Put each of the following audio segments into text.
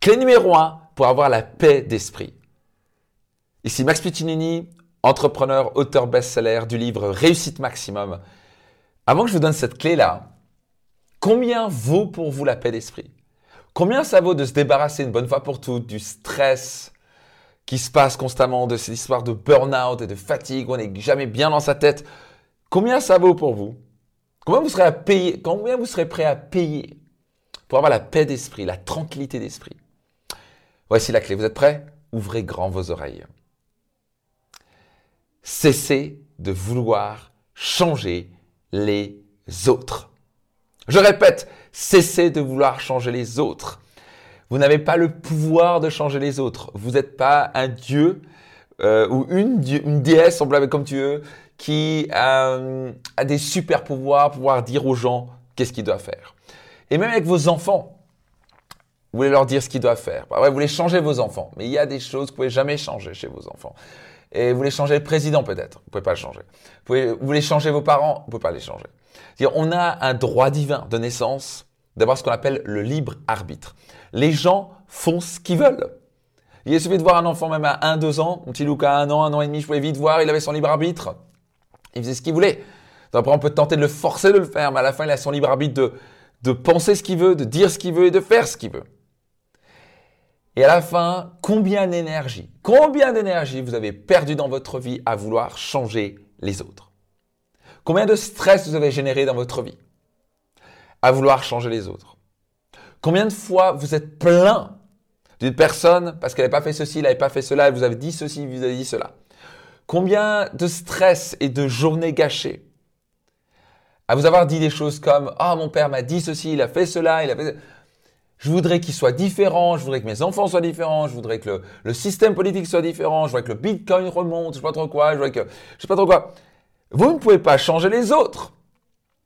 Clé numéro 1 pour avoir la paix d'esprit. Ici Max Piccinini, entrepreneur, auteur best-seller du livre Réussite Maximum. Avant que je vous donne cette clé-là, combien vaut pour vous la paix d'esprit? Combien ça vaut de se débarrasser une bonne fois pour toutes du stress qui se passe constamment, de ces histoires de burn-out et de fatigue, où on n'est jamais bien dans sa tête? Combien ça vaut pour vous? Combien vous serez Combien vous serez prêt à payer pour avoir la paix d'esprit, la tranquillité d'esprit? Voici la clé. Vous êtes prêts? Ouvrez grand vos oreilles. Cessez de vouloir changer les autres. Je répète, cessez de vouloir changer les autres. Vous n'avez pas le pouvoir de changer les autres. Vous n'êtes pas un dieu euh, ou une, déesse, semblable comme tu veux, qui euh, a des super pouvoirs, pouvoir dire aux gens qu'est-ce qu'ils doivent faire. Et même avec vos enfants, vous voulez leur dire ce qu'ils doivent faire. Bah vous voulez changer vos enfants, mais il y a des choses que vous pouvez jamais changer chez vos enfants. Et vous voulez changer le président peut-être, vous pouvez pas le changer. Vous, voulez changer vos parents, vous pouvez pas les changer. On a un droit divin de naissance d'avoir ce qu'on appelle le libre arbitre. Les gens font ce qu'ils veulent. Il suffit de voir un enfant même à 1, 2 ans, mon petit Lucas à 1 an, 1 an et demi, je pouvais vite voir, il avait son libre arbitre. Il faisait ce qu'il voulait. après, on peut tenter de le forcer de le faire, mais à la fin, il a son libre arbitre de, de penser ce qu'il veut, de dire ce qu'il veut et de faire ce qu'il veut. Et à la fin, combien d'énergie, combien d'énergie vous avez perdu dans votre vie à vouloir changer les autres? Combien de stress vous avez généré dans votre vie à vouloir changer les autres? Combien de fois vous êtes plein d'une personne parce qu'elle n'avait pas fait ceci, elle n'avait pas fait cela, et vous avez dit ceci, vous avez dit cela? Combien de stress et de journées gâchées à vous avoir dit des choses comme Ah, mon père m'a dit ceci, il a fait cela, il a fait. Je voudrais qu'il soit différent, je voudrais que mes enfants soient différents, je voudrais que le, système politique soit différent, je voudrais que le bitcoin remonte, je sais pas trop quoi, je voudrais que. Je sais pas trop quoi. Vous ne pouvez pas changer les autres.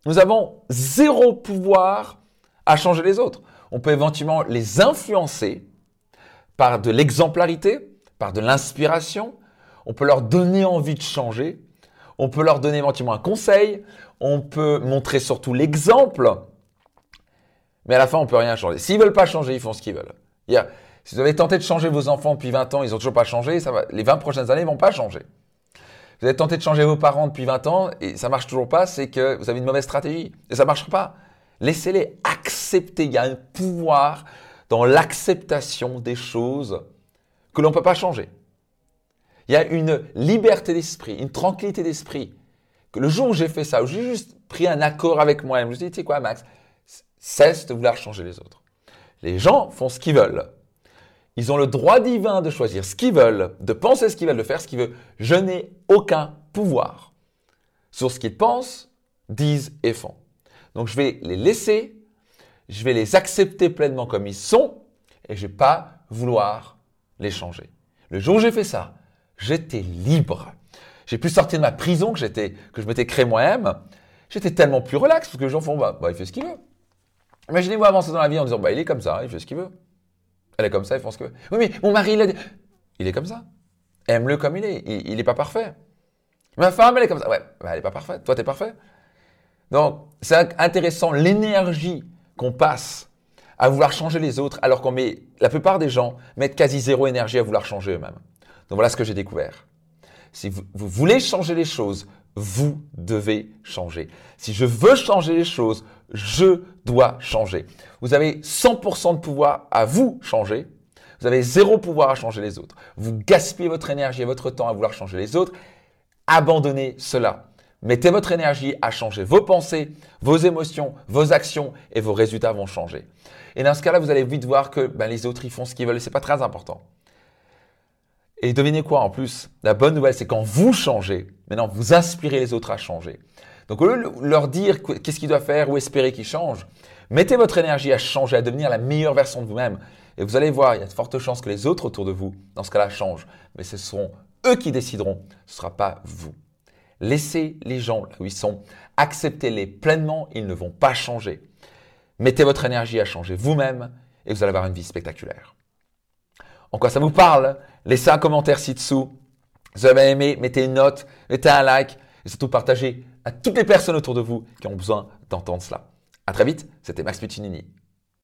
Nous avons zéro pouvoir à changer les autres. On peut éventuellement les influencer par de l'exemplarité, par de l'inspiration. On peut leur donner envie de changer. On peut leur donner éventuellement un conseil. On peut montrer surtout l'exemple. Mais à la fin, on peut rien changer. S'ils veulent pas changer, ils font ce qu'ils veulent. si vous avez tenté de changer vos enfants depuis 20 ans, ils ont toujours pas changé, ça va, les 20 prochaines années, ils vont pas changer. Vous avez tenté de changer vos parents depuis 20 ans et ça marche toujours pas, c'est que vous avez une mauvaise stratégie. Et ça marchera pas. Laissez-les accepter. Il y a un pouvoir dans l'acceptation des choses que l'on ne peut pas changer. Il y a une liberté d'esprit, une tranquillité d'esprit. Que le jour où j'ai fait ça, où j'ai juste pris un accord avec moi-même, je me suis dit, tu sais quoi, Max, cesse de vouloir changer les autres. Les gens font ce qu'ils veulent. Ils ont le droit divin de choisir ce qu'ils veulent, de penser ce qu'ils veulent, de faire ce qu'ils veulent. Je n'ai aucun pouvoir sur ce qu'ils pensent, disent et font. Donc je vais les laisser, je vais les accepter pleinement comme ils sont et je ne vais pas vouloir les changer. Le jour où j'ai fait ça, j'étais libre. J'ai pu sortir de ma prison que, que je m'étais créé moi-même. J'étais tellement plus relax parce que les gens font, bah, bah il fait ce qu'il veut. Imaginez-vous avancer dans la vie en disant, bah, il est comme ça, il fait ce qu'il veut. Elle est comme ça, il fait ce qu'il veut. Oui, mais mon mari, il, il est comme ça. Aime-le comme il est. Il n'est pas parfait. Ma femme, elle est comme ça. Ouais, bah, elle n'est pas parfaite. Toi, tu es parfait. Donc, c'est intéressant l'énergie qu'on passe à vouloir changer les autres, alors qu'on met, la plupart des gens mettent quasi zéro énergie à vouloir changer eux-mêmes. Donc voilà ce que j'ai découvert. Si vous, voulez changer les choses, vous devez changer. Si je veux changer les choses, je dois changer. Vous avez 100% de pouvoir à vous changer. Vous avez zéro pouvoir à changer les autres. Vous gaspillez votre énergie et votre temps à vouloir changer les autres. Abandonnez cela. Mettez votre énergie à changer vos pensées, vos émotions, vos actions et vos résultats vont changer. Et dans ce cas-là, vous allez vite voir que ben, les autres, ils font ce qu'ils veulent c'est pas très important. Et devinez quoi en plus La bonne nouvelle, c'est quand vous changez, maintenant vous inspirez les autres à changer. Donc au lieu de leur dire qu'est-ce qu'ils doivent faire ou espérer qu'ils changent, mettez votre énergie à changer, à devenir la meilleure version de vous-même. Et vous allez voir, il y a de fortes chances que les autres autour de vous, dans ce cas-là, changent. Mais ce seront eux qui décideront, ce ne sera pas vous. Laissez les gens là où ils sont, acceptez-les pleinement, ils ne vont pas changer. Mettez votre énergie à changer vous-même et vous allez avoir une vie spectaculaire. En quoi ça vous parle? Laissez un commentaire ci-dessous. Si vous avez aimé, mettez une note, mettez un like et surtout partagez à toutes les personnes autour de vous qui ont besoin d'entendre cela. À très vite, c'était Max Puccinini.